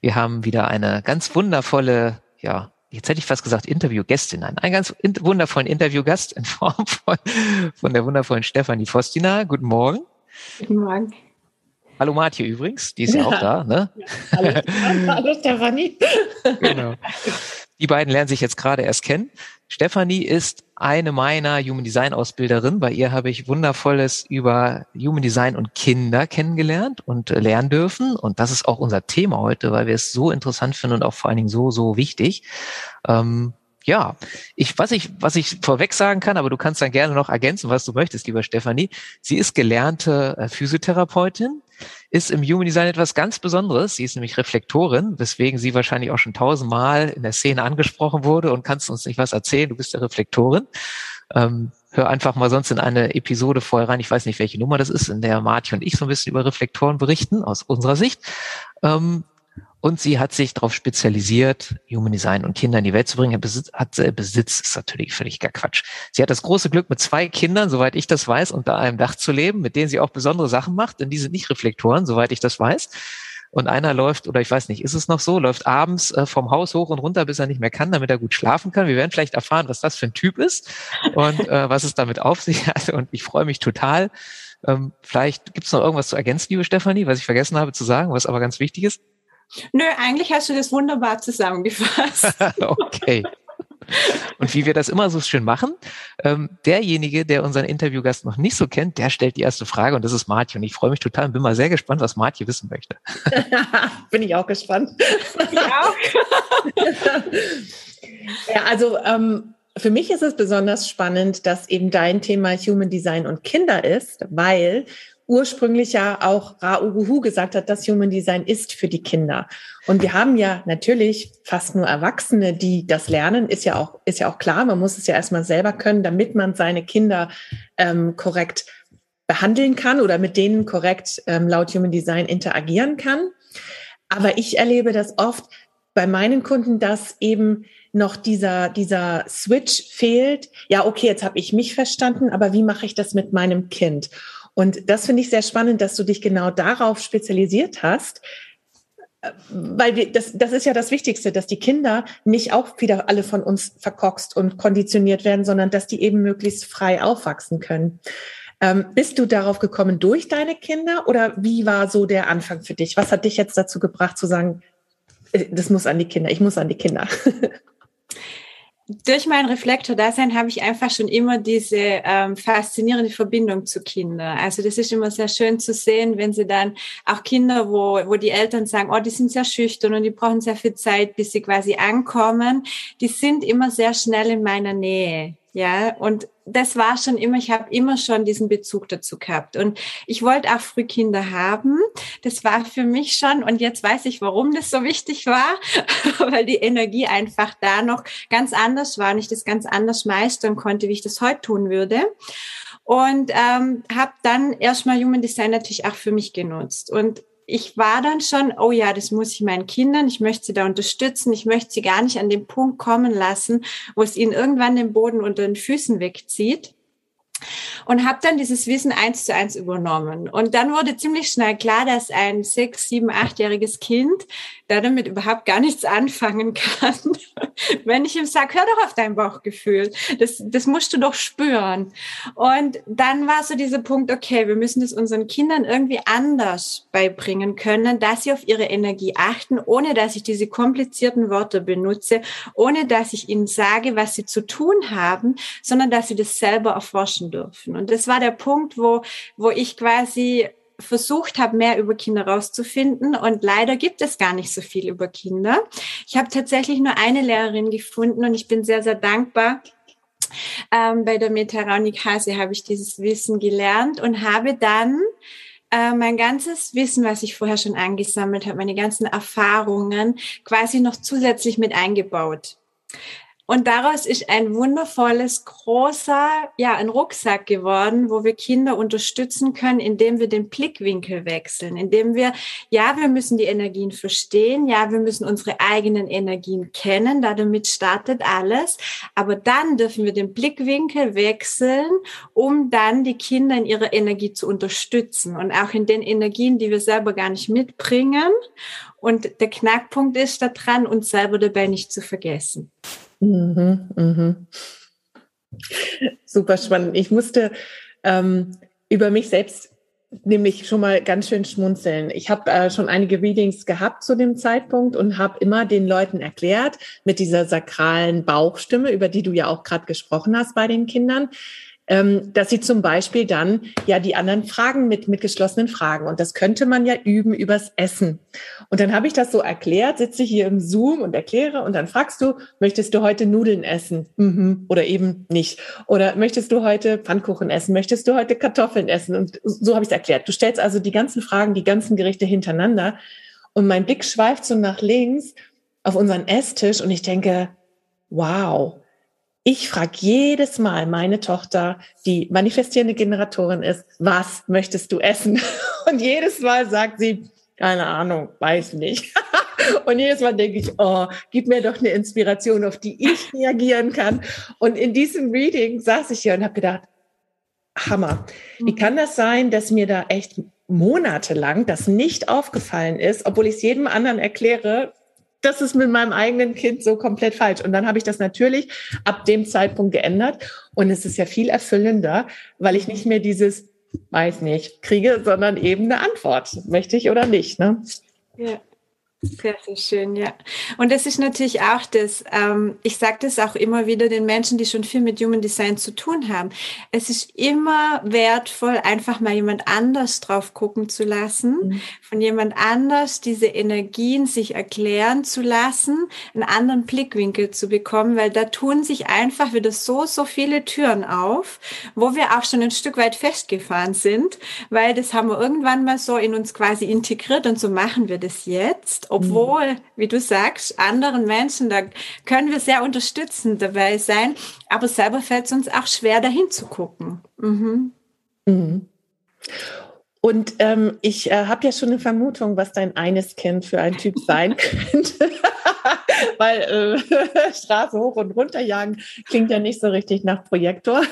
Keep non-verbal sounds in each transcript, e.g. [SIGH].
Wir haben wieder eine ganz wundervolle, ja, jetzt hätte ich fast gesagt Interviewgästin, nein, einen ganz in wundervollen Interviewgast in Form von, von der wundervollen Stefanie Fostina. Guten Morgen. Guten Morgen. Hallo Martje übrigens, die ist ja, ja auch da, ne? Ja, hallo, hallo Stefanie. [LAUGHS] genau. Die beiden lernen sich jetzt gerade erst kennen. Stefanie ist eine meiner Human Design Ausbilderinnen. Bei ihr habe ich wundervolles über Human Design und Kinder kennengelernt und äh, lernen dürfen. Und das ist auch unser Thema heute, weil wir es so interessant finden und auch vor allen Dingen so, so wichtig. Ähm, ja, ich, was ich, was ich vorweg sagen kann, aber du kannst dann gerne noch ergänzen, was du möchtest, lieber Stefanie. Sie ist gelernte äh, Physiotherapeutin ist im Human Design etwas ganz Besonderes. Sie ist nämlich Reflektorin, weswegen sie wahrscheinlich auch schon tausendmal in der Szene angesprochen wurde und kannst uns nicht was erzählen. Du bist ja Reflektorin. Ähm, hör einfach mal sonst in eine Episode vorher rein. Ich weiß nicht, welche Nummer das ist, in der Marti und ich so ein bisschen über Reflektoren berichten, aus unserer Sicht. Ähm, und sie hat sich darauf spezialisiert, Human Design und Kinder in die Welt zu bringen. Besitz, hat äh, Besitz ist natürlich völlig gar Quatsch. Sie hat das große Glück, mit zwei Kindern, soweit ich das weiß, unter einem Dach zu leben, mit denen sie auch besondere Sachen macht, denn die sind nicht Reflektoren, soweit ich das weiß. Und einer läuft, oder ich weiß nicht, ist es noch so, läuft abends äh, vom Haus hoch und runter, bis er nicht mehr kann, damit er gut schlafen kann. Wir werden vielleicht erfahren, was das für ein Typ ist und äh, was es damit auf sich hat. Und ich freue mich total. Ähm, vielleicht gibt es noch irgendwas zu ergänzen, liebe Stefanie, was ich vergessen habe zu sagen, was aber ganz wichtig ist. Nö, eigentlich hast du das wunderbar zusammengefasst. [LAUGHS] okay. Und wie wir das immer so schön machen, ähm, derjenige, der unseren Interviewgast noch nicht so kennt, der stellt die erste Frage und das ist Martje. Und ich freue mich total und bin mal sehr gespannt, was Martje wissen möchte. [LAUGHS] bin ich auch gespannt. Ich auch. [LAUGHS] ja, also ähm, für mich ist es besonders spannend, dass eben dein Thema Human Design und Kinder ist, weil ursprünglich ja auch Ra Uruhu gesagt hat, dass Human Design ist für die Kinder. Und wir haben ja natürlich fast nur Erwachsene, die das lernen, ist ja auch, ist ja auch klar. Man muss es ja erstmal selber können, damit man seine Kinder ähm, korrekt behandeln kann oder mit denen korrekt ähm, laut Human Design interagieren kann. Aber ich erlebe das oft bei meinen Kunden, dass eben noch dieser, dieser Switch fehlt. Ja, okay, jetzt habe ich mich verstanden, aber wie mache ich das mit meinem Kind? Und das finde ich sehr spannend, dass du dich genau darauf spezialisiert hast, weil wir, das, das ist ja das Wichtigste, dass die Kinder nicht auch wieder alle von uns verkorkst und konditioniert werden, sondern dass die eben möglichst frei aufwachsen können. Ähm, bist du darauf gekommen durch deine Kinder oder wie war so der Anfang für dich? Was hat dich jetzt dazu gebracht zu sagen, äh, das muss an die Kinder, ich muss an die Kinder? [LAUGHS] durch mein Reflektor-Dasein habe ich einfach schon immer diese ähm, faszinierende Verbindung zu Kindern. Also das ist immer sehr schön zu sehen, wenn sie dann auch Kinder, wo, wo die Eltern sagen, oh, die sind sehr schüchtern und die brauchen sehr viel Zeit, bis sie quasi ankommen, die sind immer sehr schnell in meiner Nähe. Ja, und das war schon immer, ich habe immer schon diesen Bezug dazu gehabt. Und ich wollte auch früh Kinder haben. Das war für mich schon, und jetzt weiß ich, warum das so wichtig war, [LAUGHS] weil die Energie einfach da noch ganz anders war und ich das ganz anders meistern konnte, wie ich das heute tun würde. Und ähm, habe dann erstmal Human Design natürlich auch für mich genutzt. Und ich war dann schon, oh ja, das muss ich meinen Kindern, ich möchte sie da unterstützen, ich möchte sie gar nicht an den Punkt kommen lassen, wo es ihnen irgendwann den Boden unter den Füßen wegzieht und habe dann dieses Wissen eins zu eins übernommen. Und dann wurde ziemlich schnell klar, dass ein sechs, sieben, achtjähriges Kind da damit überhaupt gar nichts anfangen kann. [LAUGHS] Wenn ich ihm sage, hör doch auf dein Bauchgefühl, das, das musst du doch spüren. Und dann war so dieser Punkt, okay, wir müssen das unseren Kindern irgendwie anders beibringen können, dass sie auf ihre Energie achten, ohne dass ich diese komplizierten Worte benutze, ohne dass ich ihnen sage, was sie zu tun haben, sondern dass sie das selber erforschen dürfen. Und das war der Punkt, wo, wo ich quasi versucht habe, mehr über Kinder rauszufinden. Und leider gibt es gar nicht so viel über Kinder. Ich habe tatsächlich nur eine Lehrerin gefunden und ich bin sehr, sehr dankbar. Ähm, bei der Meta Raunik Hase habe ich dieses Wissen gelernt und habe dann äh, mein ganzes Wissen, was ich vorher schon angesammelt habe, meine ganzen Erfahrungen quasi noch zusätzlich mit eingebaut. Und daraus ist ein wundervolles, großer, ja, ein Rucksack geworden, wo wir Kinder unterstützen können, indem wir den Blickwinkel wechseln, indem wir, ja, wir müssen die Energien verstehen, ja, wir müssen unsere eigenen Energien kennen, da damit startet alles. Aber dann dürfen wir den Blickwinkel wechseln, um dann die Kinder in ihrer Energie zu unterstützen und auch in den Energien, die wir selber gar nicht mitbringen. Und der Knackpunkt ist daran, uns selber dabei nicht zu vergessen. Mhm, mhm. Super spannend. Ich musste ähm, über mich selbst nämlich schon mal ganz schön schmunzeln. Ich habe äh, schon einige Readings gehabt zu dem Zeitpunkt und habe immer den Leuten erklärt, mit dieser sakralen Bauchstimme, über die du ja auch gerade gesprochen hast bei den Kindern, ähm, dass sie zum Beispiel dann ja die anderen Fragen mit, mit geschlossenen Fragen. Und das könnte man ja üben übers Essen. Und dann habe ich das so erklärt, sitze hier im Zoom und erkläre und dann fragst du, möchtest du heute Nudeln essen? Mhm. Oder eben nicht. Oder möchtest du heute Pfannkuchen essen? Möchtest du heute Kartoffeln essen? Und so habe ich es erklärt. Du stellst also die ganzen Fragen, die ganzen Gerichte hintereinander. Und mein Blick schweift so nach links auf unseren Esstisch und ich denke, wow, ich frage jedes Mal meine Tochter, die manifestierende Generatorin ist, was möchtest du essen? [LAUGHS] Und jedes Mal sagt sie, keine Ahnung, weiß nicht. [LAUGHS] Und jedes Mal denke ich, oh, gib mir doch eine Inspiration, auf die ich reagieren kann. Und in diesem Reading saß ich hier und habe gedacht, Hammer. Wie kann das sein, dass mir da echt monatelang das nicht aufgefallen ist, obwohl ich es jedem anderen erkläre, das ist mit meinem eigenen Kind so komplett falsch. Und dann habe ich das natürlich ab dem Zeitpunkt geändert. Und es ist ja viel erfüllender, weil ich nicht mehr dieses, weiß nicht, kriege, sondern eben eine Antwort. Möchte ich oder nicht, ne? Ja. Sehr, sehr schön, ja. Und das ist natürlich auch das, ähm, ich sage das auch immer wieder den Menschen, die schon viel mit Human Design zu tun haben. Es ist immer wertvoll, einfach mal jemand anders drauf gucken zu lassen, mhm. von jemand anders diese Energien sich erklären zu lassen, einen anderen Blickwinkel zu bekommen, weil da tun sich einfach wieder so, so viele Türen auf, wo wir auch schon ein Stück weit festgefahren sind, weil das haben wir irgendwann mal so in uns quasi integriert und so machen wir das jetzt obwohl, wie du sagst, anderen Menschen, da können wir sehr unterstützend dabei sein, aber selber fällt es uns auch schwer, dahin zu gucken. Mhm. Mhm. Und ähm, ich äh, habe ja schon eine Vermutung, was dein eines Kind für ein Typ sein [LAUGHS] könnte. [LAUGHS] Weil äh, [LAUGHS] Straße hoch und runter jagen klingt ja nicht so richtig nach Projektor.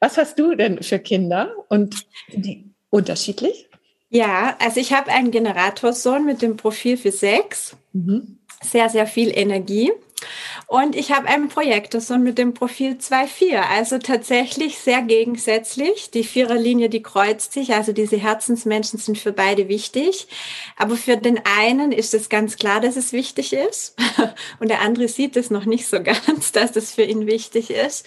was hast du denn für Kinder und die unterschiedlich? Ja, also ich habe einen Generatorsohn mit dem Profil für sechs. Mhm. Sehr, sehr viel Energie. Und ich habe einen Projektorsohn mit dem Profil 2.4, also tatsächlich sehr gegensätzlich. Die Viererlinie, die kreuzt sich, also diese Herzensmenschen sind für beide wichtig. Aber für den einen ist es ganz klar, dass es wichtig ist. [LAUGHS] Und der andere sieht es noch nicht so ganz, [LAUGHS] dass das für ihn wichtig ist.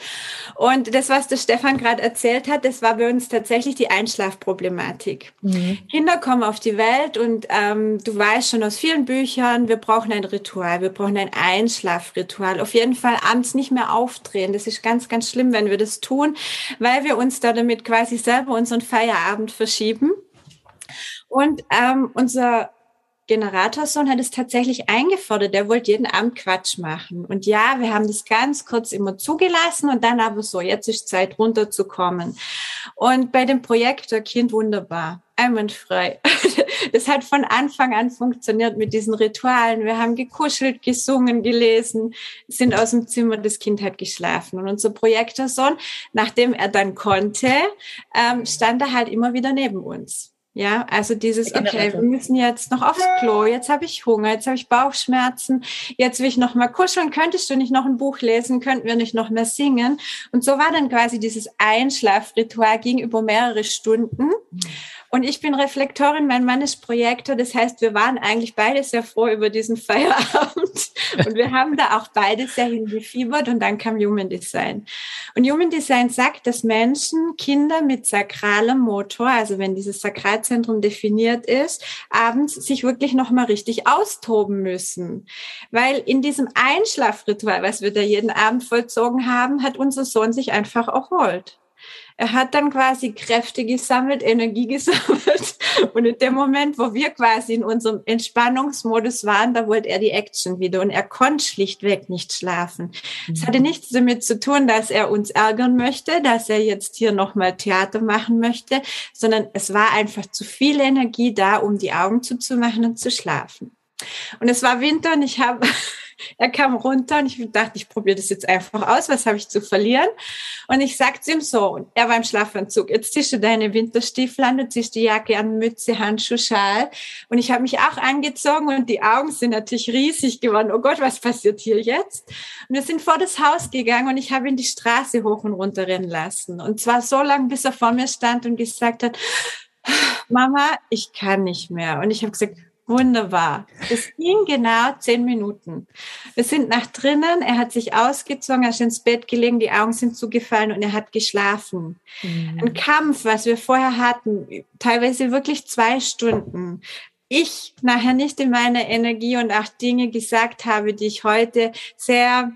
Und das, was der Stefan gerade erzählt hat, das war bei uns tatsächlich die Einschlafproblematik. Mhm. Kinder kommen auf die Welt und ähm, du weißt schon aus vielen Büchern, wir brauchen ein Ritual, wir brauchen ein Einschlafritual mal auf jeden Fall abends nicht mehr aufdrehen. Das ist ganz, ganz schlimm, wenn wir das tun, weil wir uns da damit quasi selber unseren Feierabend verschieben. Und ähm, unser Generatorsohn hat es tatsächlich eingefordert. Der wollte jeden Abend Quatsch machen. Und ja, wir haben das ganz kurz immer zugelassen und dann aber so, jetzt ist Zeit runterzukommen. Und bei dem Projektorkind wunderbar einwandfrei. [LAUGHS] Das hat von Anfang an funktioniert mit diesen Ritualen. Wir haben gekuschelt, gesungen, gelesen, sind aus dem Zimmer, das Kind hat geschlafen. Und unser Projektorsohn, nachdem er dann konnte, ähm, stand er halt immer wieder neben uns. Ja, also dieses, okay, wir müssen jetzt noch aufs Klo, jetzt habe ich Hunger, jetzt habe ich Bauchschmerzen, jetzt will ich noch mal kuscheln, könntest du nicht noch ein Buch lesen, könnten wir nicht noch mehr singen? Und so war dann quasi dieses Einschlafritual ging über mehrere Stunden. Und ich bin Reflektorin, mein Mann ist Projektor. Das heißt, wir waren eigentlich beide sehr froh über diesen Feierabend. Und wir haben da auch beide sehr hingefiebert. Und dann kam Human Design. Und Human Design sagt, dass Menschen, Kinder mit sakralem Motor, also wenn dieses Sakralzentrum definiert ist, abends sich wirklich nochmal richtig austoben müssen. Weil in diesem Einschlafritual, was wir da jeden Abend vollzogen haben, hat unser Sohn sich einfach erholt. Er hat dann quasi Kräfte gesammelt, Energie [LAUGHS] gesammelt. Und in dem Moment, wo wir quasi in unserem Entspannungsmodus waren, da wollte er die Action wieder. Und er konnte schlichtweg nicht schlafen. Es mhm. hatte nichts damit zu tun, dass er uns ärgern möchte, dass er jetzt hier nochmal Theater machen möchte, sondern es war einfach zu viel Energie da, um die Augen zuzumachen und zu schlafen. Und es war Winter und ich habe [LAUGHS] er kam runter und ich dachte, ich probiere das jetzt einfach aus. Was habe ich zu verlieren? Und ich sagte ihm so, und er war im Schlafanzug, jetzt ziehst du deine Winterstiefel an, du ziehst die Jacke an, Mütze, Handschuh, Schal. Und ich habe mich auch angezogen und die Augen sind natürlich riesig geworden. Oh Gott, was passiert hier jetzt? Und wir sind vor das Haus gegangen und ich habe ihn die Straße hoch und runter rennen lassen. Und zwar so lange, bis er vor mir stand und gesagt hat, Mama, ich kann nicht mehr. Und ich habe gesagt, Wunderbar. Es ging genau zehn Minuten. Wir sind nach drinnen, er hat sich ausgezogen, er ist ins Bett gelegen, die Augen sind zugefallen und er hat geschlafen. Mhm. Ein Kampf, was wir vorher hatten, teilweise wirklich zwei Stunden. Ich nachher nicht in meiner Energie und auch Dinge gesagt habe, die ich heute sehr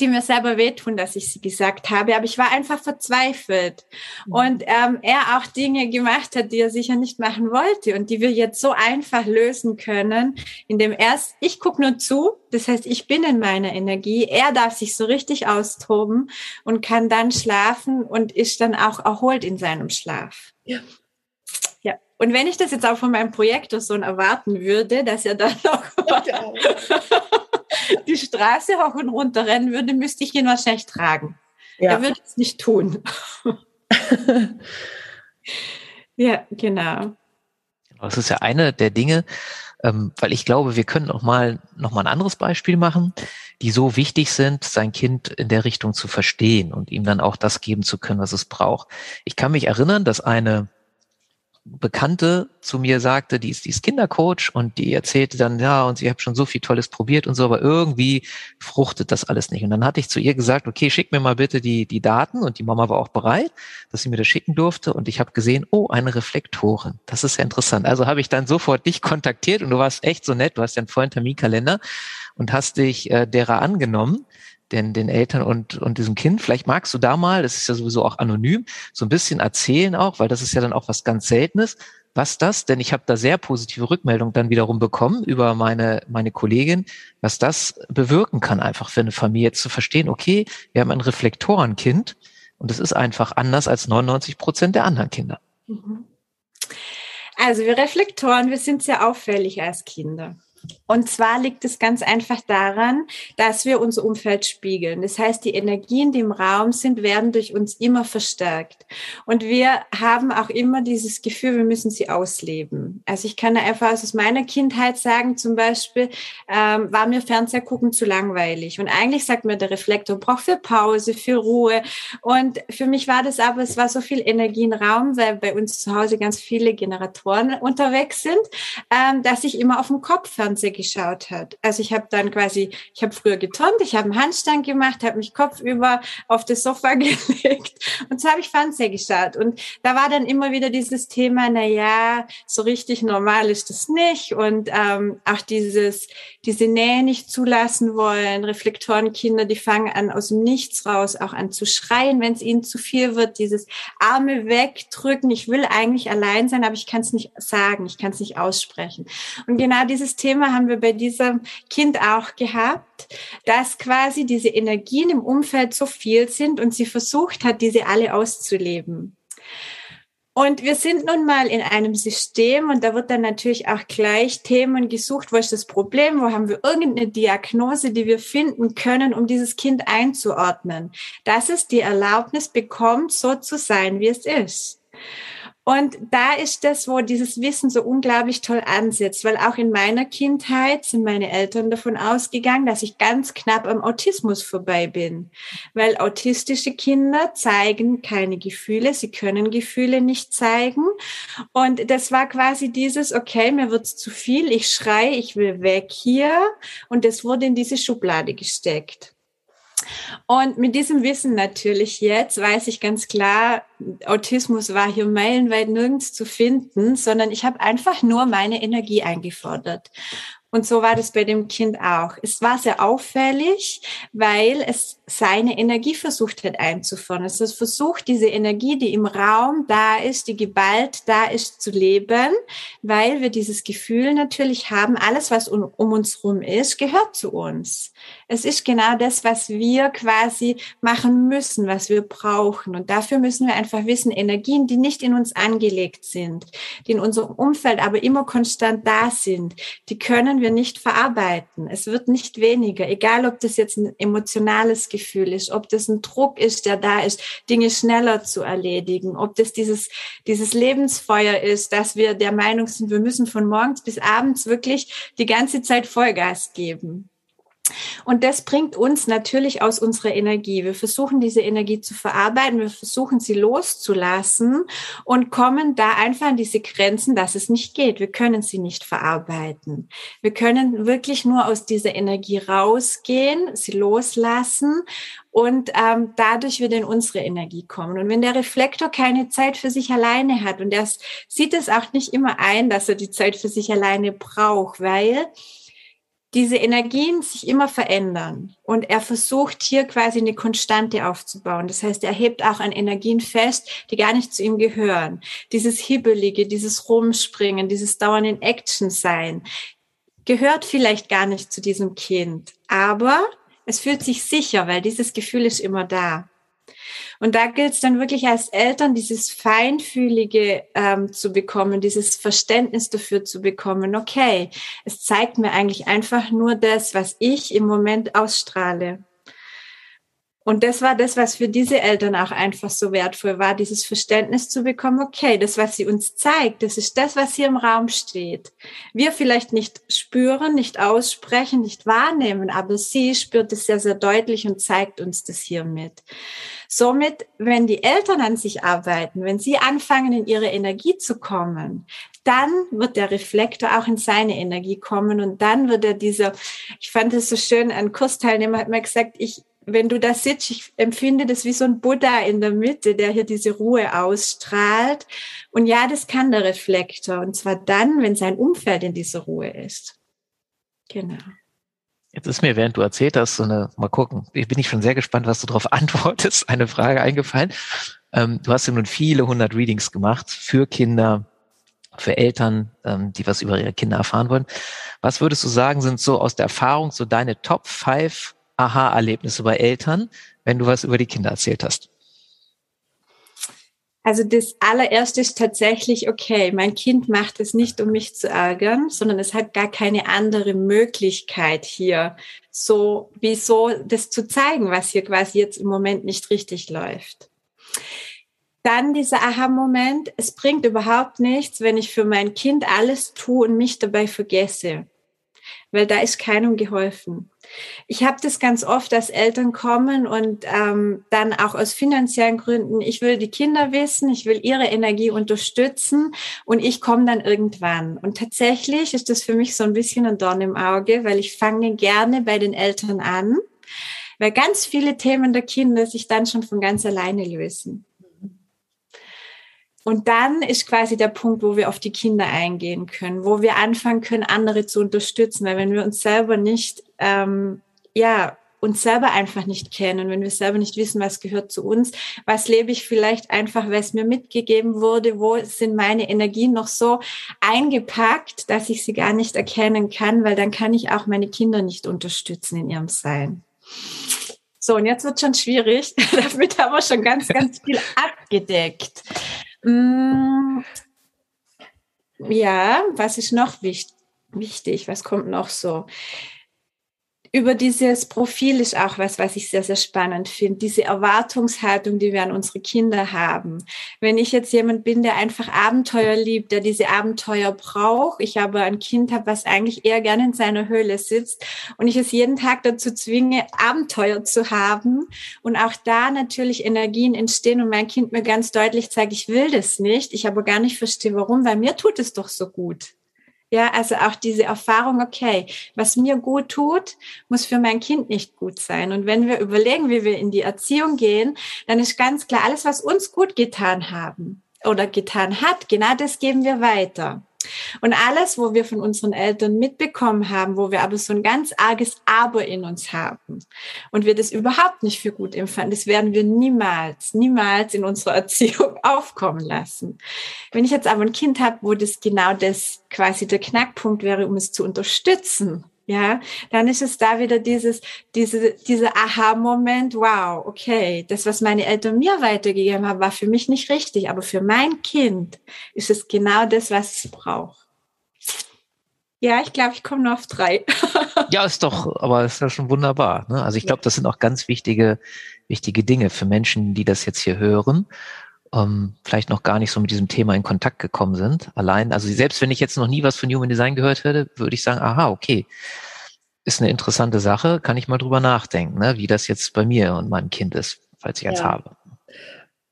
die mir selber wehtun, dass ich sie gesagt habe, aber ich war einfach verzweifelt. Mhm. Und ähm, er auch Dinge gemacht hat, die er sicher nicht machen wollte und die wir jetzt so einfach lösen können, indem erst, ich gucke nur zu, das heißt, ich bin in meiner Energie, er darf sich so richtig austoben und kann dann schlafen und ist dann auch erholt in seinem Schlaf. Ja. Ja. Und wenn ich das jetzt auch von meinem Projektorsohn erwarten würde, dass er dann noch [LAUGHS] [LAUGHS] die Straße hoch und runter rennen würde, müsste ich ihn wahrscheinlich tragen. Ja. Er würde es nicht tun. [LAUGHS] ja, genau. Das ist ja eine der Dinge, ähm, weil ich glaube, wir können noch mal, noch mal ein anderes Beispiel machen, die so wichtig sind, sein Kind in der Richtung zu verstehen und ihm dann auch das geben zu können, was es braucht. Ich kann mich erinnern, dass eine Bekannte zu mir sagte, die ist, die ist Kindercoach und die erzählte dann, ja, und sie hat schon so viel Tolles probiert und so, aber irgendwie fruchtet das alles nicht. Und dann hatte ich zu ihr gesagt, okay, schick mir mal bitte die, die Daten und die Mama war auch bereit, dass sie mir das schicken durfte und ich habe gesehen, oh, eine Reflektorin. Das ist ja interessant. Also habe ich dann sofort dich kontaktiert und du warst echt so nett, du hast ja einen vollen Terminkalender und hast dich äh, derer angenommen den, den Eltern und, und diesem Kind. Vielleicht magst du da mal, das ist ja sowieso auch anonym, so ein bisschen erzählen auch, weil das ist ja dann auch was ganz Seltenes. Was das, denn ich habe da sehr positive Rückmeldungen dann wiederum bekommen über meine, meine Kollegin, was das bewirken kann, einfach für eine Familie zu verstehen, okay, wir haben ein Reflektorenkind und es ist einfach anders als 99 Prozent der anderen Kinder. Mhm. Also wir Reflektoren, wir sind sehr auffällig als Kinder. Und zwar liegt es ganz einfach daran, dass wir unser Umfeld spiegeln. Das heißt, die Energien, die im Raum sind, werden durch uns immer verstärkt. Und wir haben auch immer dieses Gefühl, wir müssen sie ausleben. Also ich kann einfach aus meiner Kindheit sagen, zum Beispiel, ähm, war mir Fernseher gucken zu langweilig. Und eigentlich sagt mir der Reflektor, braucht für Pause, für Ruhe. Und für mich war das aber, es war so viel Energie im Raum, weil bei uns zu Hause ganz viele Generatoren unterwegs sind, ähm, dass ich immer auf dem Kopf Fernsehen geschaut hat. Also ich habe dann quasi, ich habe früher geturnt, ich habe einen Handstand gemacht, habe mich kopfüber auf das Sofa [LAUGHS] gelegt und so habe ich Fernseher geschaut. Und da war dann immer wieder dieses Thema, na ja, so richtig normal ist das nicht und ähm, auch dieses, diese Nähe nicht zulassen wollen. Reflektorenkinder, die fangen an aus dem Nichts raus auch an zu schreien, wenn es ihnen zu viel wird. Dieses Arme wegdrücken. Ich will eigentlich allein sein, aber ich kann es nicht sagen, ich kann es nicht aussprechen. Und genau dieses Thema haben wir bei diesem Kind auch gehabt, dass quasi diese Energien im Umfeld so viel sind und sie versucht hat, diese alle auszuleben. Und wir sind nun mal in einem System und da wird dann natürlich auch gleich Themen gesucht, wo ist das Problem, wo haben wir irgendeine Diagnose, die wir finden können, um dieses Kind einzuordnen, dass es die Erlaubnis bekommt, so zu sein, wie es ist. Und da ist das, wo dieses Wissen so unglaublich toll ansetzt, weil auch in meiner Kindheit sind meine Eltern davon ausgegangen, dass ich ganz knapp am Autismus vorbei bin, weil autistische Kinder zeigen keine Gefühle, sie können Gefühle nicht zeigen. Und das war quasi dieses, okay, mir wird's zu viel, ich schreie, ich will weg hier. Und das wurde in diese Schublade gesteckt. Und mit diesem Wissen natürlich jetzt weiß ich ganz klar, Autismus war hier meilenweit nirgends zu finden, sondern ich habe einfach nur meine Energie eingefordert. Und so war das bei dem Kind auch. Es war sehr auffällig, weil es seine Energie versucht hat einzuführen. Es hat versucht, diese Energie, die im Raum da ist, die geballt da ist, zu leben, weil wir dieses Gefühl natürlich haben, alles, was um, um uns rum ist, gehört zu uns. Es ist genau das, was wir quasi machen müssen, was wir brauchen. Und dafür müssen wir einfach wissen, Energien, die nicht in uns angelegt sind, die in unserem Umfeld aber immer konstant da sind, die können wir nicht verarbeiten. Es wird nicht weniger, egal ob das jetzt ein emotionales Gefühl ist, ob das ein Druck ist, der da ist, Dinge schneller zu erledigen, ob das dieses, dieses Lebensfeuer ist, dass wir der Meinung sind, wir müssen von morgens bis abends wirklich die ganze Zeit Vollgas geben. Und das bringt uns natürlich aus unserer Energie. Wir versuchen diese Energie zu verarbeiten, wir versuchen sie loszulassen und kommen da einfach an diese Grenzen, dass es nicht geht. Wir können sie nicht verarbeiten. Wir können wirklich nur aus dieser Energie rausgehen, sie loslassen und ähm, dadurch wieder in unsere Energie kommen. Und wenn der Reflektor keine Zeit für sich alleine hat und er sieht es auch nicht immer ein, dass er die Zeit für sich alleine braucht, weil diese Energien sich immer verändern und er versucht hier quasi eine Konstante aufzubauen. Das heißt, er hebt auch an Energien fest, die gar nicht zu ihm gehören. Dieses Hibbelige, dieses Rumspringen, dieses Dauern in Action sein, gehört vielleicht gar nicht zu diesem Kind, aber es fühlt sich sicher, weil dieses Gefühl ist immer da. Und da gilt es dann wirklich als Eltern, dieses Feinfühlige ähm, zu bekommen, dieses Verständnis dafür zu bekommen. Okay, es zeigt mir eigentlich einfach nur das, was ich im Moment ausstrahle. Und das war das, was für diese Eltern auch einfach so wertvoll war, dieses Verständnis zu bekommen, okay, das, was sie uns zeigt, das ist das, was hier im Raum steht. Wir vielleicht nicht spüren, nicht aussprechen, nicht wahrnehmen, aber sie spürt es sehr, sehr deutlich und zeigt uns das hiermit. Somit, wenn die Eltern an sich arbeiten, wenn sie anfangen, in ihre Energie zu kommen, dann wird der Reflektor auch in seine Energie kommen und dann wird er dieser, ich fand es so schön, ein Kursteilnehmer hat mir gesagt, ich, wenn du da sitzt, ich empfinde das wie so ein Buddha in der Mitte, der hier diese Ruhe ausstrahlt. Und ja, das kann der Reflektor. Und zwar dann, wenn sein Umfeld in dieser Ruhe ist. Genau. Jetzt ist mir, während du erzählt hast, so eine, mal gucken, bin ich schon sehr gespannt, was du darauf [LAUGHS] antwortest, eine Frage eingefallen. Ähm, du hast ja nun viele hundert Readings gemacht für Kinder, für Eltern, ähm, die was über ihre Kinder erfahren wollen. Was würdest du sagen, sind so aus der Erfahrung so deine Top 5 Aha-Erlebnisse bei Eltern, wenn du was über die Kinder erzählt hast? Also das allererste ist tatsächlich, okay, mein Kind macht es nicht, um mich zu ärgern, sondern es hat gar keine andere Möglichkeit hier, so, wieso das zu zeigen, was hier quasi jetzt im Moment nicht richtig läuft. Dann dieser Aha-Moment, es bringt überhaupt nichts, wenn ich für mein Kind alles tue und mich dabei vergesse weil da ist keinem geholfen. Ich habe das ganz oft, dass Eltern kommen und ähm, dann auch aus finanziellen Gründen, ich will die Kinder wissen, ich will ihre Energie unterstützen und ich komme dann irgendwann. Und tatsächlich ist das für mich so ein bisschen ein Dorn im Auge, weil ich fange gerne bei den Eltern an, weil ganz viele Themen der Kinder sich dann schon von ganz alleine lösen. Und dann ist quasi der Punkt, wo wir auf die Kinder eingehen können, wo wir anfangen können, andere zu unterstützen. Weil wenn wir uns selber nicht, ähm, ja, uns selber einfach nicht kennen, wenn wir selber nicht wissen, was gehört zu uns, was lebe ich vielleicht einfach, weil es mir mitgegeben wurde, wo sind meine Energien noch so eingepackt, dass ich sie gar nicht erkennen kann, weil dann kann ich auch meine Kinder nicht unterstützen in ihrem Sein. So, und jetzt wird schon schwierig. [LAUGHS] Damit haben wir schon ganz, [LAUGHS] ganz viel abgedeckt. Mm, ja, was ist noch wichtig? Was kommt noch so? Über dieses Profil ist auch was, was ich sehr, sehr spannend finde. Diese Erwartungshaltung, die wir an unsere Kinder haben. Wenn ich jetzt jemand bin, der einfach Abenteuer liebt, der diese Abenteuer braucht, ich aber ein Kind habe, was eigentlich eher gerne in seiner Höhle sitzt und ich es jeden Tag dazu zwinge, Abenteuer zu haben und auch da natürlich Energien entstehen und mein Kind mir ganz deutlich zeigt, ich will das nicht, ich aber gar nicht verstehe, warum, weil mir tut es doch so gut. Ja, also auch diese Erfahrung, okay, was mir gut tut, muss für mein Kind nicht gut sein. Und wenn wir überlegen, wie wir in die Erziehung gehen, dann ist ganz klar, alles, was uns gut getan haben oder getan hat, genau das geben wir weiter. Und alles, wo wir von unseren Eltern mitbekommen haben, wo wir aber so ein ganz arges Aber in uns haben und wir das überhaupt nicht für gut empfanden, das werden wir niemals, niemals in unserer [LAUGHS] Erziehung aufkommen lassen. Wenn ich jetzt aber ein Kind habe, wo das genau das quasi der Knackpunkt wäre, um es zu unterstützen, ja, dann ist es da wieder dieses, diese, dieser Aha-Moment, wow, okay, das, was meine Eltern mir weitergegeben haben, war für mich nicht richtig, aber für mein Kind ist es genau das, was es braucht. Ja, ich glaube, ich komme nur auf drei. [LAUGHS] ja, ist doch, aber ist ja schon wunderbar. Ne? Also ich glaube, das sind auch ganz wichtige, wichtige Dinge für Menschen, die das jetzt hier hören ähm, vielleicht noch gar nicht so mit diesem Thema in Kontakt gekommen sind. Allein, also selbst wenn ich jetzt noch nie was von Human Design gehört hätte, würde ich sagen, aha, okay, ist eine interessante Sache, kann ich mal drüber nachdenken, ne, wie das jetzt bei mir und meinem Kind ist, falls ich eins ja. habe.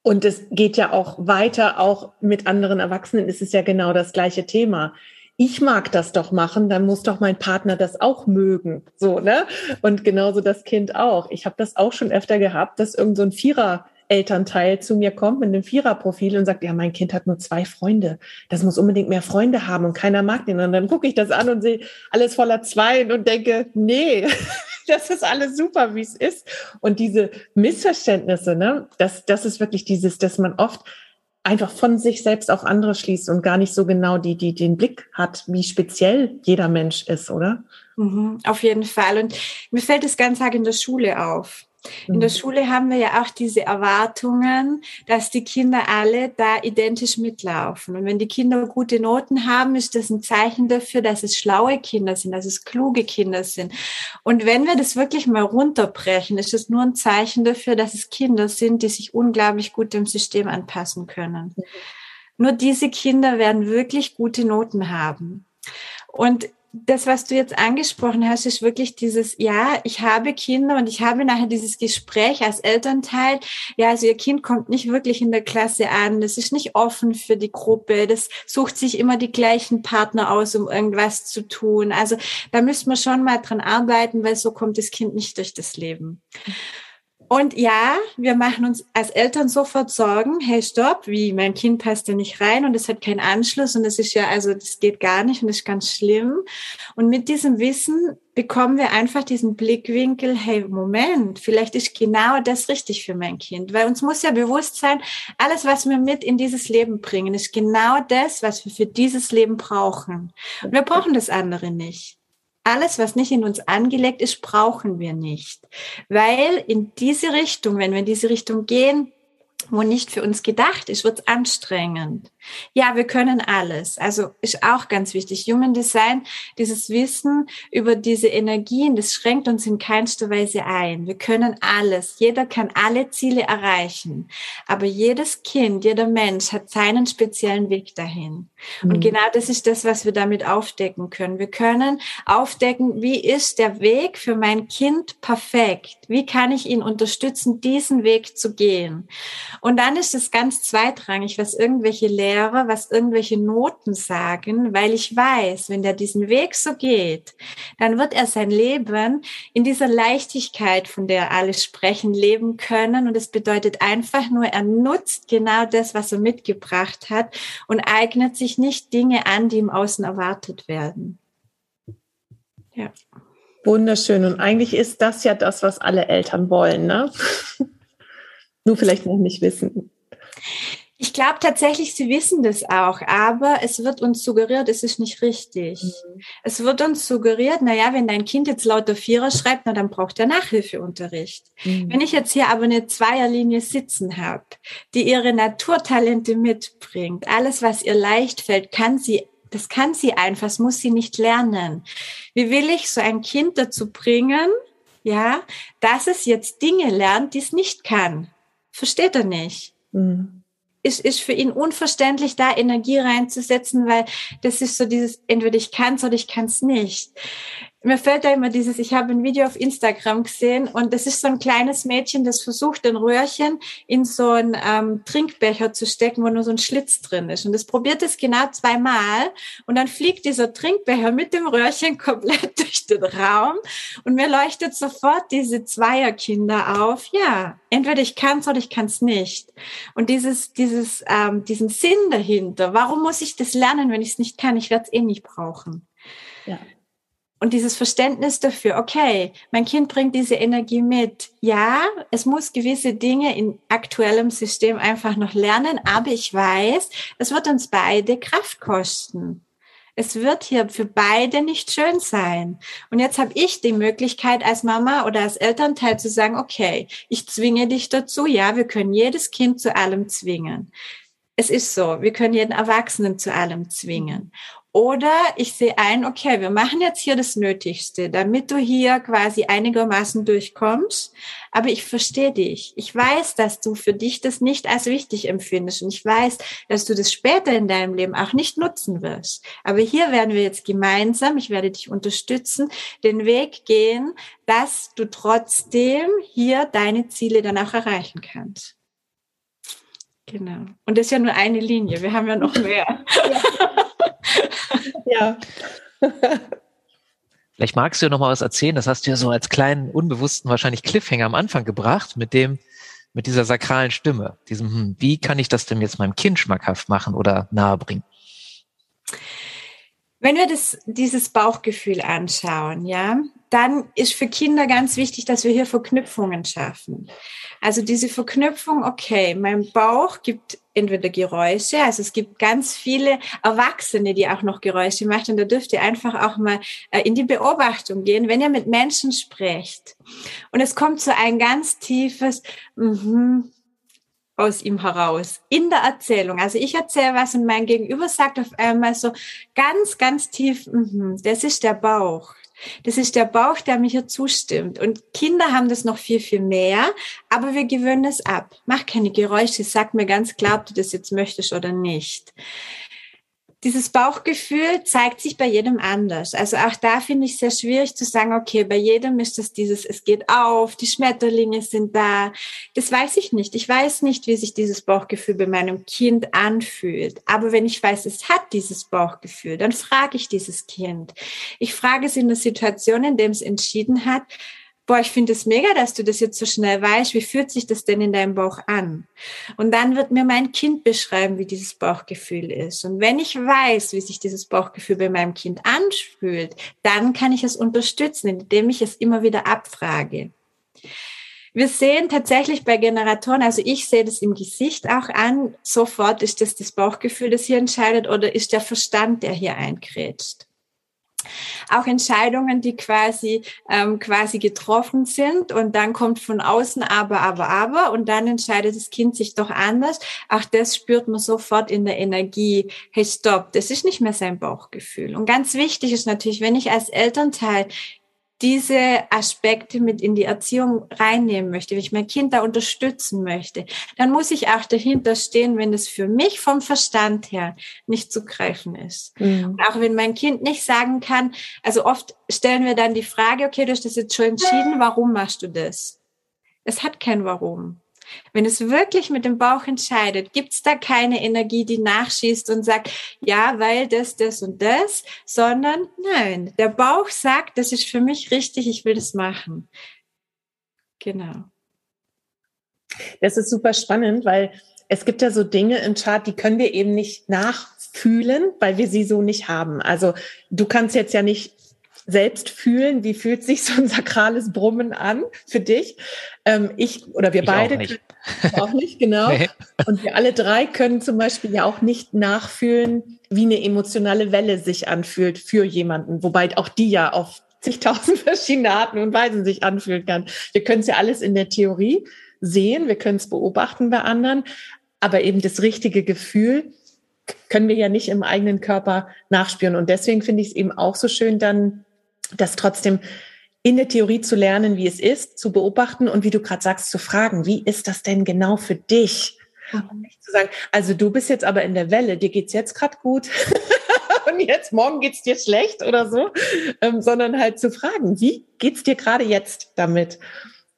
Und es geht ja auch weiter, auch mit anderen Erwachsenen ist es ja genau das gleiche Thema. Ich mag das doch machen, dann muss doch mein Partner das auch mögen, so ne? Und genauso das Kind auch. Ich habe das auch schon öfter gehabt, dass irgend so ein Vierer Elternteil zu mir kommt mit einem Viererprofil und sagt, ja, mein Kind hat nur zwei Freunde. Das muss unbedingt mehr Freunde haben und keiner mag den. Und dann gucke ich das an und sehe alles voller Zweien und denke, nee, [LAUGHS] das ist alles super, wie es ist. Und diese Missverständnisse, ne, das, das ist wirklich dieses, dass man oft einfach von sich selbst auf andere schließt und gar nicht so genau die, die den Blick hat, wie speziell jeder Mensch ist, oder? Mhm, auf jeden Fall. Und mir fällt es ganz arg in der Schule auf. In der mhm. Schule haben wir ja auch diese Erwartungen, dass die Kinder alle da identisch mitlaufen. Und wenn die Kinder gute Noten haben, ist das ein Zeichen dafür, dass es schlaue Kinder sind, dass es kluge Kinder sind. Und wenn wir das wirklich mal runterbrechen, ist es nur ein Zeichen dafür, dass es Kinder sind, die sich unglaublich gut dem System anpassen können. Mhm. Nur diese Kinder werden wirklich gute Noten haben. Und das, was du jetzt angesprochen hast, ist wirklich dieses, ja, ich habe Kinder und ich habe nachher dieses Gespräch als Elternteil, ja, also ihr Kind kommt nicht wirklich in der Klasse an, das ist nicht offen für die Gruppe, das sucht sich immer die gleichen Partner aus, um irgendwas zu tun. Also da müssen wir schon mal dran arbeiten, weil so kommt das Kind nicht durch das Leben. Und ja, wir machen uns als Eltern sofort Sorgen, hey, stopp, wie, mein Kind passt ja nicht rein und es hat keinen Anschluss und es ist ja, also das geht gar nicht und das ist ganz schlimm. Und mit diesem Wissen bekommen wir einfach diesen Blickwinkel, hey, Moment, vielleicht ist genau das richtig für mein Kind. Weil uns muss ja bewusst sein, alles, was wir mit in dieses Leben bringen, ist genau das, was wir für dieses Leben brauchen. Und wir brauchen das andere nicht. Alles, was nicht in uns angelegt ist, brauchen wir nicht. Weil in diese Richtung, wenn wir in diese Richtung gehen, wo nicht für uns gedacht ist, wird es anstrengend. Ja, wir können alles. Also ist auch ganz wichtig. Human Design, dieses Wissen über diese Energien, das schränkt uns in keinster Weise ein. Wir können alles. Jeder kann alle Ziele erreichen. Aber jedes Kind, jeder Mensch hat seinen speziellen Weg dahin. Und genau das ist das, was wir damit aufdecken können. Wir können aufdecken, wie ist der Weg für mein Kind perfekt? Wie kann ich ihn unterstützen, diesen Weg zu gehen? Und dann ist es ganz zweitrangig, was irgendwelche Lehrer, was irgendwelche Noten sagen, weil ich weiß, wenn der diesen Weg so geht, dann wird er sein Leben in dieser Leichtigkeit, von der alle sprechen, leben können. Und es bedeutet einfach nur, er nutzt genau das, was er mitgebracht hat und eignet sich nicht Dinge an, die im Außen erwartet werden. Ja. Wunderschön. Und eigentlich ist das ja das, was alle Eltern wollen, ne? [LAUGHS] nur vielleicht noch nicht wissen. Ich glaube tatsächlich, sie wissen das auch, aber es wird uns suggeriert, es ist nicht richtig. Mhm. Es wird uns suggeriert, na ja, wenn dein Kind jetzt lauter Vierer schreibt, na dann braucht er Nachhilfeunterricht. Mhm. Wenn ich jetzt hier aber eine Zweierlinie sitzen habe, die ihre Naturtalente mitbringt, alles, was ihr leicht fällt, kann sie das kann sie einfach, das muss sie nicht lernen. Wie will ich so ein Kind dazu bringen, ja, dass es jetzt Dinge lernt, die es nicht kann? versteht er nicht. Mhm. Ist, ist für ihn unverständlich, da Energie reinzusetzen, weil das ist so dieses, entweder ich kann es oder ich kann es nicht. Mir fällt da immer dieses, ich habe ein Video auf Instagram gesehen und das ist so ein kleines Mädchen, das versucht, ein Röhrchen in so einen ähm, Trinkbecher zu stecken, wo nur so ein Schlitz drin ist. Und das probiert es genau zweimal und dann fliegt dieser Trinkbecher mit dem Röhrchen [LAUGHS] komplett durch den Raum und mir leuchtet sofort diese Zweierkinder auf. Ja, entweder ich kann es oder ich kann es nicht. Und dieses, dieses, ähm, diesen Sinn dahinter, warum muss ich das lernen, wenn ich es nicht kann? Ich werde es eh nicht brauchen. Ja. Und dieses Verständnis dafür, okay, mein Kind bringt diese Energie mit. Ja, es muss gewisse Dinge in aktuellem System einfach noch lernen, aber ich weiß, es wird uns beide Kraft kosten. Es wird hier für beide nicht schön sein. Und jetzt habe ich die Möglichkeit als Mama oder als Elternteil zu sagen, okay, ich zwinge dich dazu. Ja, wir können jedes Kind zu allem zwingen. Es ist so, wir können jeden Erwachsenen zu allem zwingen. Oder ich sehe ein, okay, wir machen jetzt hier das Nötigste, damit du hier quasi einigermaßen durchkommst. Aber ich verstehe dich. Ich weiß, dass du für dich das nicht als wichtig empfindest. Und ich weiß, dass du das später in deinem Leben auch nicht nutzen wirst. Aber hier werden wir jetzt gemeinsam, ich werde dich unterstützen, den Weg gehen, dass du trotzdem hier deine Ziele dann auch erreichen kannst. Genau. Und das ist ja nur eine Linie. Wir haben ja noch mehr. Ja. [LAUGHS] [LAUGHS] ja. Vielleicht magst du noch mal was erzählen. Das hast du ja so als kleinen, unbewussten wahrscheinlich Cliffhanger am Anfang gebracht mit dem, mit dieser sakralen Stimme. Diesem, hm, wie kann ich das denn jetzt meinem Kind schmackhaft machen oder nahebringen? Wenn wir das, dieses Bauchgefühl anschauen, ja, dann ist für Kinder ganz wichtig, dass wir hier Verknüpfungen schaffen. Also diese Verknüpfung, okay, mein Bauch gibt entweder Geräusche, also es gibt ganz viele Erwachsene, die auch noch Geräusche machen und da dürft ihr einfach auch mal äh, in die Beobachtung gehen, wenn ihr mit Menschen sprecht und es kommt so ein ganz tiefes -hmm, aus ihm heraus in der Erzählung. Also ich erzähle was und mein Gegenüber sagt auf einmal so ganz, ganz tief, mm das ist der Bauch. Das ist der Bauch, der mir hier zustimmt. Und Kinder haben das noch viel, viel mehr, aber wir gewöhnen es ab. Mach keine Geräusche, sag mir ganz klar, ob du das jetzt möchtest oder nicht dieses Bauchgefühl zeigt sich bei jedem anders. Also auch da finde ich es sehr schwierig zu sagen, okay, bei jedem ist das dieses, es geht auf, die Schmetterlinge sind da. Das weiß ich nicht. Ich weiß nicht, wie sich dieses Bauchgefühl bei meinem Kind anfühlt. Aber wenn ich weiß, es hat dieses Bauchgefühl, dann frage ich dieses Kind. Ich frage es in der Situation, in dem es entschieden hat, boah, ich finde es mega, dass du das jetzt so schnell weißt. Wie fühlt sich das denn in deinem Bauch an? Und dann wird mir mein Kind beschreiben, wie dieses Bauchgefühl ist. Und wenn ich weiß, wie sich dieses Bauchgefühl bei meinem Kind anfühlt, dann kann ich es unterstützen, indem ich es immer wieder abfrage. Wir sehen tatsächlich bei Generatoren, also ich sehe das im Gesicht auch an, sofort ist das das Bauchgefühl, das hier entscheidet oder ist der Verstand, der hier einkrätscht auch Entscheidungen, die quasi ähm, quasi getroffen sind und dann kommt von außen aber, aber, aber und dann entscheidet das Kind sich doch anders. Auch das spürt man sofort in der Energie. Hey, stopp, das ist nicht mehr sein Bauchgefühl. Und ganz wichtig ist natürlich, wenn ich als Elternteil diese Aspekte mit in die Erziehung reinnehmen möchte, wenn ich mein Kind da unterstützen möchte, dann muss ich auch dahinter stehen, wenn es für mich vom Verstand her nicht zu greifen ist. Mhm. Und auch wenn mein Kind nicht sagen kann, also oft stellen wir dann die Frage, okay, du hast das jetzt schon entschieden, warum machst du das? Es hat kein Warum. Wenn es wirklich mit dem Bauch entscheidet, gibt es da keine Energie, die nachschießt und sagt, ja, weil das, das und das, sondern nein, der Bauch sagt, das ist für mich richtig, ich will das machen. Genau. Das ist super spannend, weil es gibt ja so Dinge im Chart, die können wir eben nicht nachfühlen, weil wir sie so nicht haben. Also du kannst jetzt ja nicht selbst fühlen, wie fühlt sich so ein sakrales Brummen an für dich. Ähm, ich oder wir ich beide auch nicht, können, auch nicht genau. [LAUGHS] Nee. Und wir alle drei können zum Beispiel ja auch nicht nachfühlen, wie eine emotionale Welle sich anfühlt für jemanden, wobei auch die ja auf zigtausend [LAUGHS] verschiedene Arten und Weisen sich anfühlen kann. Wir können es ja alles in der Theorie sehen, wir können es beobachten bei anderen, aber eben das richtige Gefühl können wir ja nicht im eigenen Körper nachspüren. Und deswegen finde ich es eben auch so schön, dann das trotzdem in der Theorie zu lernen, wie es ist, zu beobachten und wie du gerade sagst, zu fragen, wie ist das denn genau für dich? Und nicht zu sagen, also du bist jetzt aber in der Welle, dir geht's jetzt gerade gut [LAUGHS] und jetzt, morgen geht's dir schlecht oder so, ähm, sondern halt zu fragen, wie geht's dir gerade jetzt damit?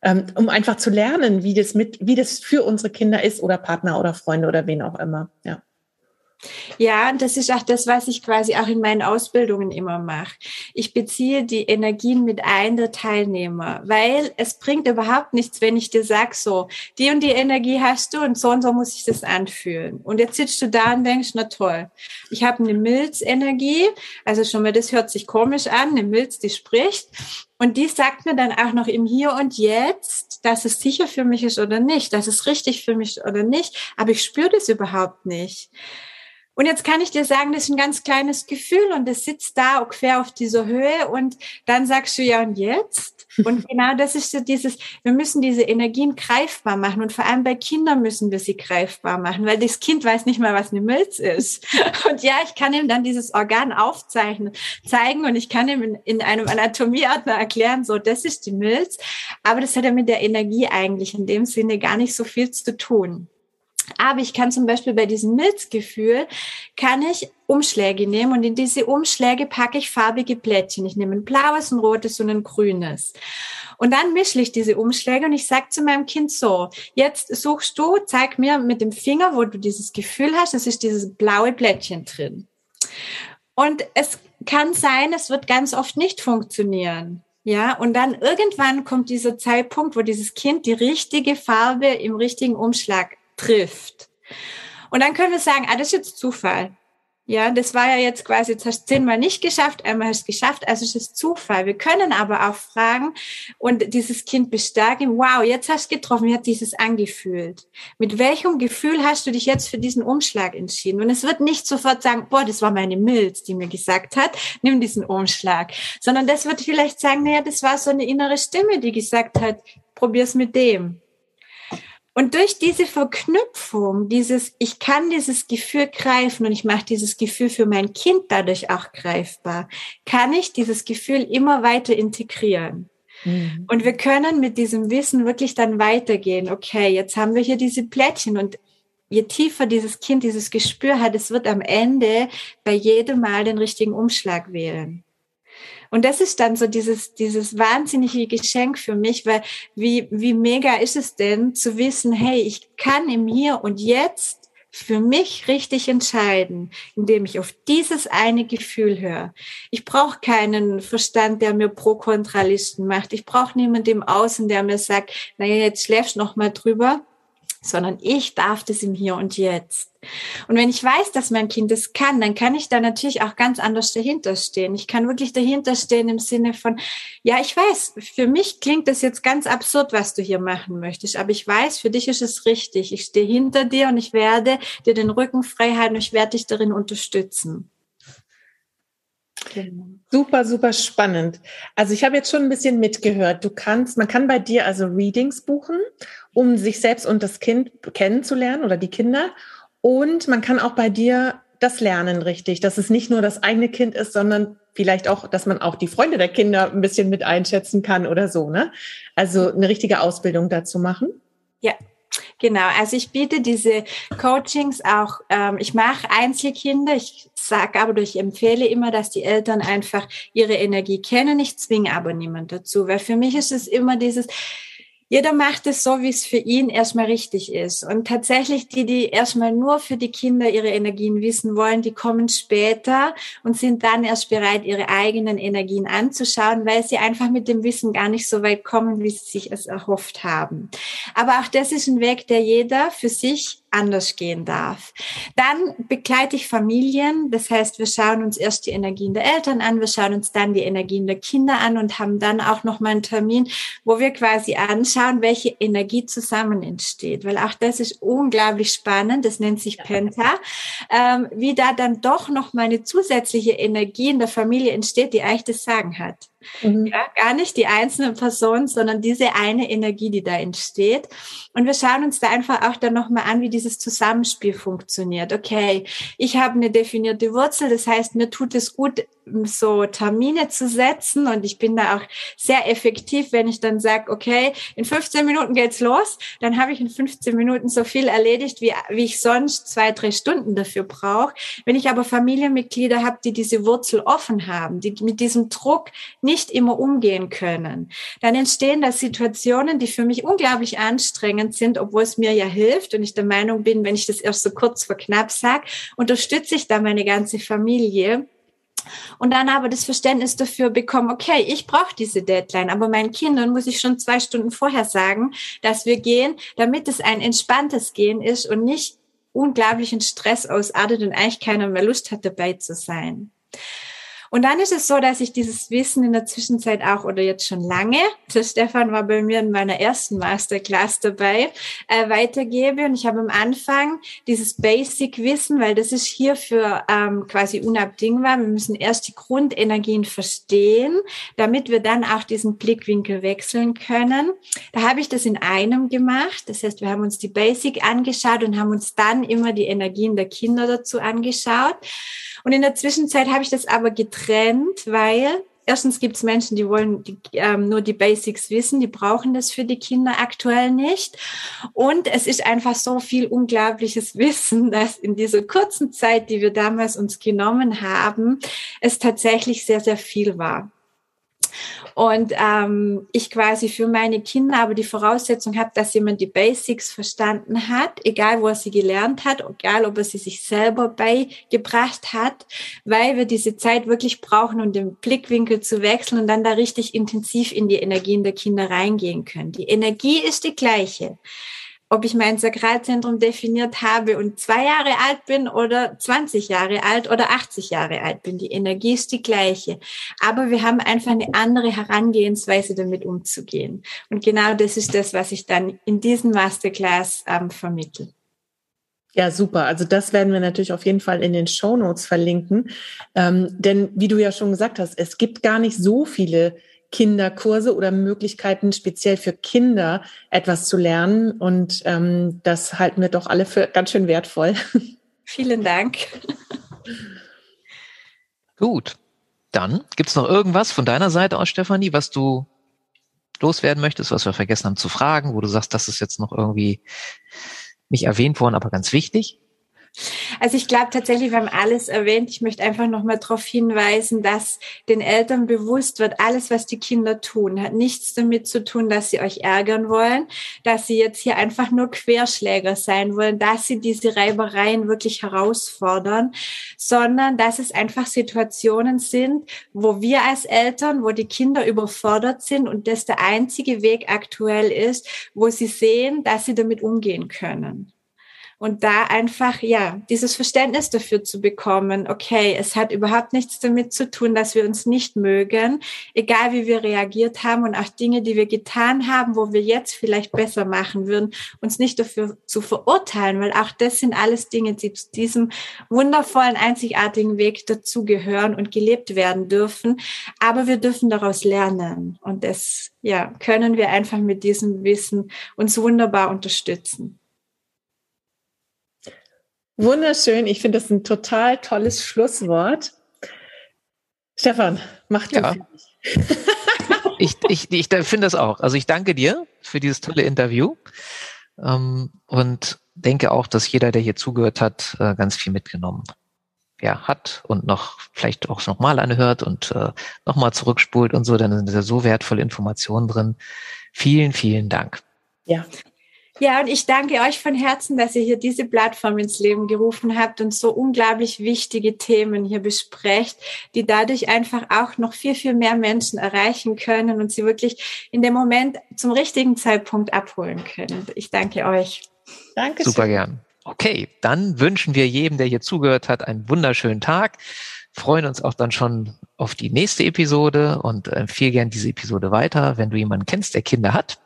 Ähm, um einfach zu lernen, wie das mit, wie das für unsere Kinder ist oder Partner oder Freunde oder wen auch immer. Ja. Ja, das ist auch das, was ich quasi auch in meinen Ausbildungen immer mache. Ich beziehe die Energien mit ein der Teilnehmer, weil es bringt überhaupt nichts, wenn ich dir sag, so, die und die Energie hast du und so und so muss ich das anfühlen. Und jetzt sitzt du da und denkst, na toll, ich habe eine Milzenergie, also schon mal, das hört sich komisch an, eine Milz, die spricht. Und die sagt mir dann auch noch im Hier und Jetzt, dass es sicher für mich ist oder nicht, dass es richtig für mich oder nicht, aber ich spüre das überhaupt nicht. Und jetzt kann ich dir sagen, das ist ein ganz kleines Gefühl und es sitzt da quer auf dieser Höhe und dann sagst du ja und jetzt? Und [LAUGHS] genau das ist so dieses, wir müssen diese Energien greifbar machen und vor allem bei Kindern müssen wir sie greifbar machen, weil das Kind weiß nicht mal, was eine Milz ist. [LAUGHS] Und ja, ich kann ihm dann dieses Organ aufzeichnen, zeigen und ich kann ihm in, in einem Anatomieordner erklären, so, das ist die Milz. Aber das hat ja mit der Energie eigentlich in dem Sinne gar nicht so viel zu tun. Aber ich kann zum Beispiel bei diesem Milzgefühl, kann ich Umschläge nehmen und in diese Umschläge packe ich farbige Plättchen. Ich nehme ein blaues, ein rotes und ein grünes. Und dann mische ich diese Umschläge und ich sage zu meinem Kind so, jetzt suchst du, zeig mir mit dem Finger, wo du dieses Gefühl hast, es ist dieses blaue Plättchen drin. Und es kann sein, es wird ganz oft nicht funktionieren. Ja, und dann irgendwann kommt dieser Zeitpunkt, wo dieses Kind die richtige Farbe im richtigen Umschlag trifft. Und dann können wir sagen, ah, das ist jetzt Zufall. Ja, das war ja jetzt quasi, jetzt hast du zehnmal nicht geschafft, einmal hast du es geschafft, also ist es Zufall. Wir können aber auch fragen und dieses Kind bestärken, wow, jetzt hast du getroffen, wie hat dieses angefühlt? Mit welchem Gefühl hast du dich jetzt für diesen Umschlag entschieden? Und es wird nicht sofort sagen, boah, das war meine Milz, die mir gesagt hat, nimm diesen Umschlag, sondern das wird vielleicht sagen, naja, das war so eine innere Stimme, die gesagt hat, probier's mit dem. Und durch diese Verknüpfung, dieses, ich kann dieses Gefühl greifen und ich mache dieses Gefühl für mein Kind dadurch auch greifbar, kann ich dieses Gefühl immer weiter integrieren. Mhm. Und wir können mit diesem Wissen wirklich dann weitergehen. Okay, jetzt haben wir hier diese Plättchen und je tiefer dieses Kind dieses Gespür hat, es wird am Ende bei jedem Mal den richtigen Umschlag wählen. Und das ist dann so dieses, dieses wahnsinnige Geschenk für mich, weil wie, wie mega ist es denn zu wissen, hey, ich kann im Hier und Jetzt für mich richtig entscheiden, indem ich auf dieses eine Gefühl höre. Ich brauche keinen Verstand, der mir Pro-Kontralisten macht. Ich brauche niemanden im Außen, der mir sagt, naja, jetzt schläfst noch mal drüber sondern ich darf das im Hier und Jetzt. Und wenn ich weiß, dass mein Kind das kann, dann kann ich da natürlich auch ganz anders dahinter stehen. Ich kann wirklich dahinter stehen im Sinne von, ja, ich weiß, für mich klingt das jetzt ganz absurd, was du hier machen möchtest, aber ich weiß, für dich ist es richtig. Ich stehe hinter dir und ich werde dir den Rücken frei halten und ich werde dich darin unterstützen. Genau. Super, super spannend. Also ich habe jetzt schon ein bisschen mitgehört. Du kannst, man kann bei dir also Readings buchen, um sich selbst und das Kind kennenzulernen oder die Kinder. Und man kann auch bei dir das lernen richtig, dass es nicht nur das eigene Kind ist, sondern vielleicht auch, dass man auch die Freunde der Kinder ein bisschen mit einschätzen kann oder so, ne? Also eine richtige Ausbildung dazu machen. Ja, Genau, also ich biete diese Coachings auch, ähm, ich mache Einzelkinder, ich sage aber, ich empfehle immer, dass die Eltern einfach ihre Energie kennen. Ich zwinge aber niemand dazu, weil für mich ist es immer dieses, jeder macht es so, wie es für ihn erstmal richtig ist. Und tatsächlich die, die erstmal nur für die Kinder ihre Energien wissen wollen, die kommen später und sind dann erst bereit, ihre eigenen Energien anzuschauen, weil sie einfach mit dem Wissen gar nicht so weit kommen, wie sie sich es erhofft haben. Aber auch das ist ein Weg, der jeder für sich anders gehen darf. Dann begleite ich Familien, das heißt, wir schauen uns erst die Energien der Eltern an, wir schauen uns dann die Energien der Kinder an und haben dann auch noch mal einen Termin, wo wir quasi anschauen, welche Energie zusammen entsteht, weil auch das ist unglaublich spannend, das nennt sich Penta, ähm, wie da dann doch noch mal eine zusätzliche Energie in der Familie entsteht, die eigentlich das Sagen hat. Mhm. Ja, gar nicht die einzelnen Personen, sondern diese eine Energie, die da entsteht. Und wir schauen uns da einfach auch dann nochmal an, wie dieses Zusammenspiel funktioniert. Okay, ich habe eine definierte Wurzel, das heißt, mir tut es gut, so Termine zu setzen und ich bin da auch sehr effektiv, wenn ich dann sage, okay, in 15 Minuten geht's los, dann habe ich in 15 Minuten so viel erledigt, wie, wie ich sonst zwei, drei Stunden dafür brauche. Wenn ich aber Familienmitglieder habe, die diese Wurzel offen haben, die mit diesem Druck nicht immer umgehen können, dann entstehen da Situationen, die für mich unglaublich anstrengend sind, obwohl es mir ja hilft und ich der Meinung bin, wenn ich das erst so kurz vor knapp sage, unterstütze ich da meine ganze Familie und dann aber das Verständnis dafür bekommen, okay, ich brauche diese Deadline, aber meinen Kindern muss ich schon zwei Stunden vorher sagen, dass wir gehen, damit es ein entspanntes Gehen ist und nicht unglaublichen Stress ausartet und eigentlich keiner mehr Lust hat, dabei zu sein. Und dann ist es so, dass ich dieses Wissen in der Zwischenzeit auch oder jetzt schon lange, der Stefan war bei mir in meiner ersten Masterclass dabei, äh, weitergebe. Und ich habe am Anfang dieses Basic-Wissen, weil das ist hierfür ähm, quasi unabdingbar. Wir müssen erst die Grundenergien verstehen, damit wir dann auch diesen Blickwinkel wechseln können. Da habe ich das in einem gemacht. Das heißt, wir haben uns die Basic angeschaut und haben uns dann immer die Energien der Kinder dazu angeschaut. Und in der Zwischenzeit habe ich das aber getrennt, weil erstens gibt es Menschen, die wollen die, ähm, nur die Basics wissen, die brauchen das für die Kinder aktuell nicht. Und es ist einfach so viel unglaubliches [LAUGHS] Wissen, dass in dieser kurzen Zeit, die wir damals uns genommen haben, es tatsächlich sehr, sehr viel war. Und ähm, ich quasi für meine Kinder aber die Voraussetzung habe, dass jemand die Basics verstanden hat, egal wo er sie gelernt hat, egal ob er sie sich selber beigebracht hat, weil wir diese Zeit wirklich brauchen, um den Blickwinkel zu wechseln und dann da richtig intensiv in die Energien der Kinder reingehen können. Die Energie ist die gleiche ob ich mein Sakralzentrum definiert habe und zwei Jahre alt bin oder 20 Jahre alt oder 80 Jahre alt bin. Die Energie ist die gleiche. Aber wir haben einfach eine andere Herangehensweise, damit umzugehen. Und genau das ist das, was ich dann in diesem Masterclass ähm, vermittle. Ja, super. Also das werden wir natürlich auf jeden Fall in den Show Notes verlinken. Ähm, denn wie du ja schon gesagt hast, es gibt gar nicht so viele Kinderkurse oder Möglichkeiten speziell für Kinder etwas zu lernen. Und ähm, das halten wir doch alle für ganz schön wertvoll. [LAUGHS] Vielen Dank. Gut. Dann gibt es noch irgendwas von deiner Seite aus, Stefanie, was du loswerden möchtest, was wir vergessen haben zu fragen, wo du sagst, das ist jetzt noch irgendwie nicht erwähnt worden, aber ganz wichtig? Also ich glaube tatsächlich, wir haben alles erwähnt. Ich möchte einfach nochmal darauf hinweisen, dass den Eltern bewusst wird, alles, was die Kinder tun, hat nichts damit zu tun, dass sie euch ärgern wollen, dass sie jetzt hier einfach nur Querschläger sein wollen, dass sie diese Reibereien wirklich herausfordern, sondern dass es einfach Situationen sind, wo wir als Eltern, wo die Kinder überfordert sind und das der einzige Weg aktuell ist, wo sie sehen, dass sie damit umgehen können. Und da einfach, ja, dieses Verständnis dafür zu bekommen, okay, es hat überhaupt nichts damit zu tun, dass wir uns nicht mögen, egal wie wir reagiert haben und auch Dinge, die wir getan haben, wo wir jetzt vielleicht besser machen würden, uns nicht dafür zu verurteilen, weil auch das sind alles Dinge, die zu diesem wundervollen, einzigartigen Weg dazugehören und gelebt werden dürfen. Aber wir dürfen daraus lernen. Und das, ja, können wir einfach mit diesem Wissen uns wunderbar unterstützen. Wunderschön. Ich finde das ein total tolles Schlusswort. Stefan, mach du ja. [LAUGHS] ich, ich, ich finde das auch. Also ich danke dir für dieses tolle Interview ähm, und denke auch, dass jeder, der hier zugehört hat, äh, ganz viel mitgenommen ja, hat und noch vielleicht auch nochmal anhört und äh, nochmal zurückspult und so, dann sind da so wertvolle Informationen drin. Vielen, vielen Dank. Ja, ja, und ich danke euch von Herzen, dass ihr hier diese Plattform ins Leben gerufen habt und so unglaublich wichtige Themen hier besprecht, die dadurch einfach auch noch viel, viel mehr Menschen erreichen können und sie wirklich in dem Moment zum richtigen Zeitpunkt abholen können. Ich danke euch. Danke. Super gern. Okay, dann wünschen wir jedem, der hier zugehört hat, einen wunderschönen Tag. Freuen uns auch dann schon auf die nächste Episode und empfehle gern diese Episode weiter. Wenn du jemanden kennst, der Kinder hat,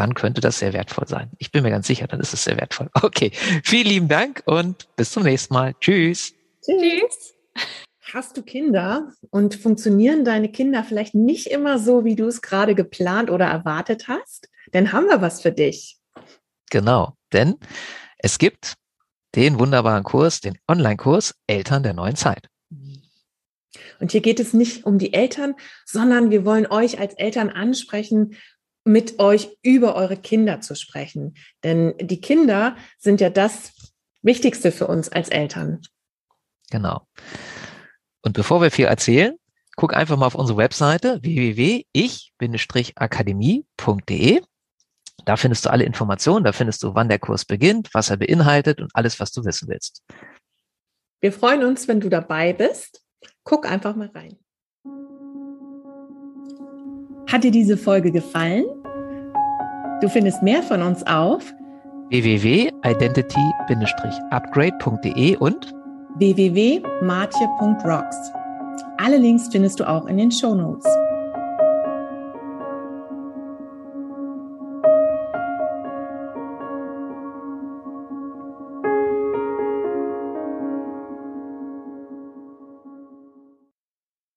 dann könnte das sehr wertvoll sein. Ich bin mir ganz sicher, dann ist es sehr wertvoll. [LAUGHS] Okay, vielen lieben Dank und bis zum nächsten Mal. Tschüss. Tschüss. Hast du Kinder und funktionieren deine Kinder vielleicht nicht immer so, wie du es gerade geplant oder erwartet hast? Dann haben wir was für dich. Genau, denn es gibt den wunderbaren Kurs, den Online-Kurs Eltern der neuen Zeit. Und hier geht es nicht um die Eltern, sondern wir wollen euch als Eltern ansprechen, mit euch über eure Kinder zu sprechen. Denn die Kinder sind ja das Wichtigste für uns als Eltern. Genau. Und bevor wir viel erzählen, guck einfach mal auf unsere Webseite www.ich-akademie.de. Da findest du alle Informationen, da findest du, wann der Kurs beginnt, was er beinhaltet und alles, was du wissen willst. Wir freuen uns, wenn du dabei bist. Guck einfach mal rein. Hat dir diese Folge gefallen? Du findest mehr von uns auf www.identity-upgrade.de und www.martje.rocks. Alle Links findest du auch in den Show Notes.